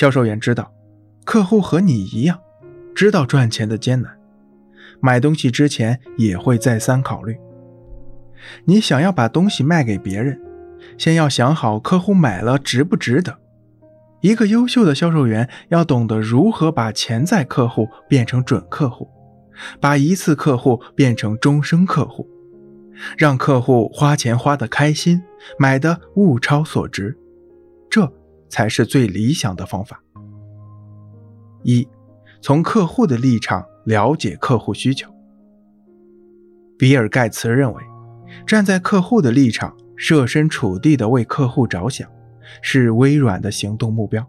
销售员知道，客户和你一样，知道赚钱的艰难，买东西之前也会再三考虑。你想要把东西卖给别人，先要想好客户买了值不值得。一个优秀的销售员要懂得如何把潜在客户变成准客户，把一次客户变成终生客户，让客户花钱花得开心，买的物超所值，才是最理想的方法。一，从客户的立场了解客户需求。比尔·盖茨认为。站在客户的立场，设身处地的为客户着想，是微软的行动目标，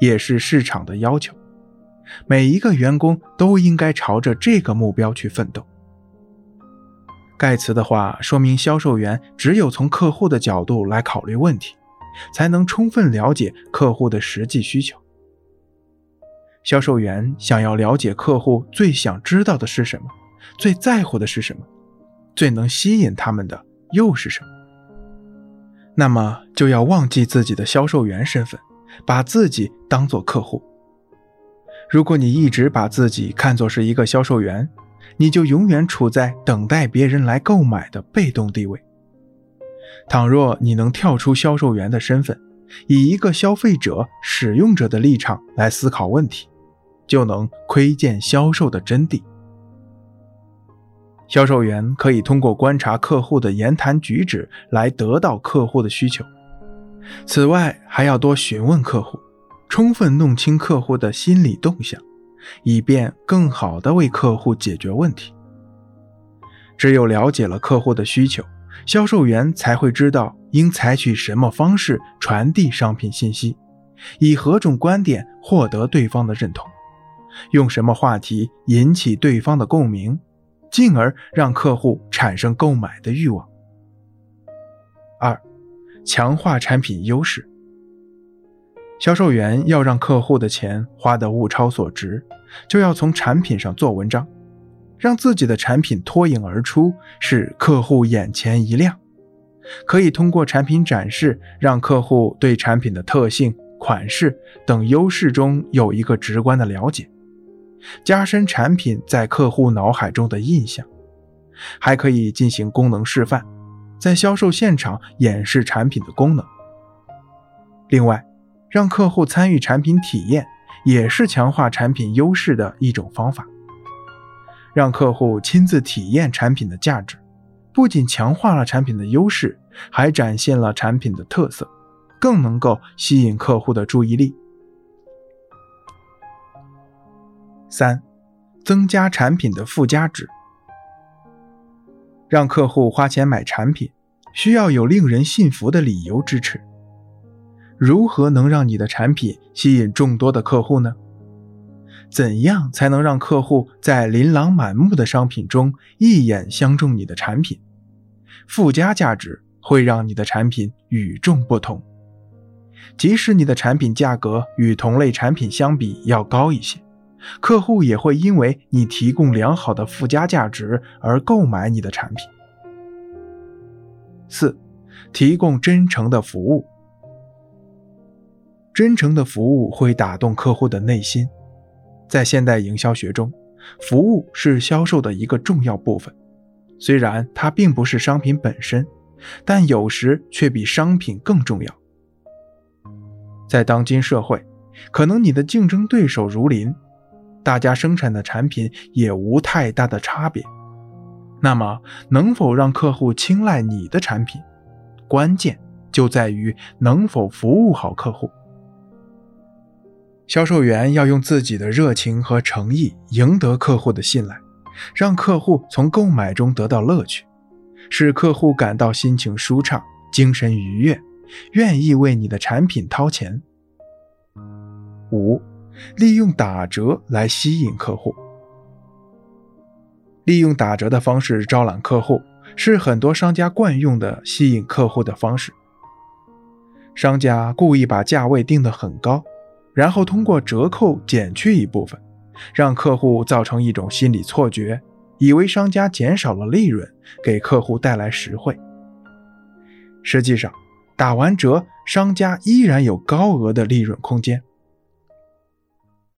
也是市场的要求。每一个员工都应该朝着这个目标去奋斗。盖茨的话说明，销售员只有从客户的角度来考虑问题，才能充分了解客户的实际需求。销售员想要了解客户最想知道的是什么，最在乎的是什么。最能吸引他们的又是什么？那么就要忘记自己的销售员身份，把自己当做客户。如果你一直把自己看作是一个销售员，你就永远处在等待别人来购买的被动地位。倘若你能跳出销售员的身份，以一个消费者、使用者的立场来思考问题，就能窥见销售的真谛。销售员可以通过观察客户的言谈举止来得到客户的需求。此外，还要多询问客户，充分弄清客户的心理动向，以便更好地为客户解决问题。只有了解了客户的需求，销售员才会知道应采取什么方式传递商品信息，以何种观点获得对方的认同，用什么话题引起对方的共鸣。进而让客户产生购买的欲望。二，强化产品优势。销售员要让客户的钱花得物超所值，就要从产品上做文章，让自己的产品脱颖而出，使客户眼前一亮。可以通过产品展示，让客户对产品的特性、款式等优势中有一个直观的了解。加深产品在客户脑海中的印象，还可以进行功能示范，在销售现场演示产品的功能。另外，让客户参与产品体验，也是强化产品优势的一种方法。让客户亲自体验产品的价值，不仅强化了产品的优势，还展现了产品的特色，更能够吸引客户的注意力。三，增加产品的附加值。让客户花钱买产品，需要有令人信服的理由支持。如何能让你的产品吸引众多的客户呢？怎样才能让客户在琳琅满目的商品中一眼相中你的产品？附加价值会让你的产品与众不同，即使你的产品价格与同类产品相比要高一些。客户也会因为你提供良好的附加价值而购买你的产品。四，提供真诚的服务。真诚的服务会打动客户的内心。在现代营销学中，服务是销售的一个重要部分。虽然它并不是商品本身，但有时却比商品更重要。在当今社会，可能你的竞争对手如林。大家生产的产品也无太大的差别，那么能否让客户青睐你的产品，关键就在于能否服务好客户。销售员要用自己的热情和诚意赢得客户的信赖，让客户从购买中得到乐趣，使客户感到心情舒畅、精神愉悦，愿意为你的产品掏钱。五。利用打折来吸引客户，利用打折的方式招揽客户，是很多商家惯用的吸引客户的方式。商家故意把价位定得很高，然后通过折扣减去一部分，让客户造成一种心理错觉，以为商家减少了利润，给客户带来实惠。实际上，打完折，商家依然有高额的利润空间。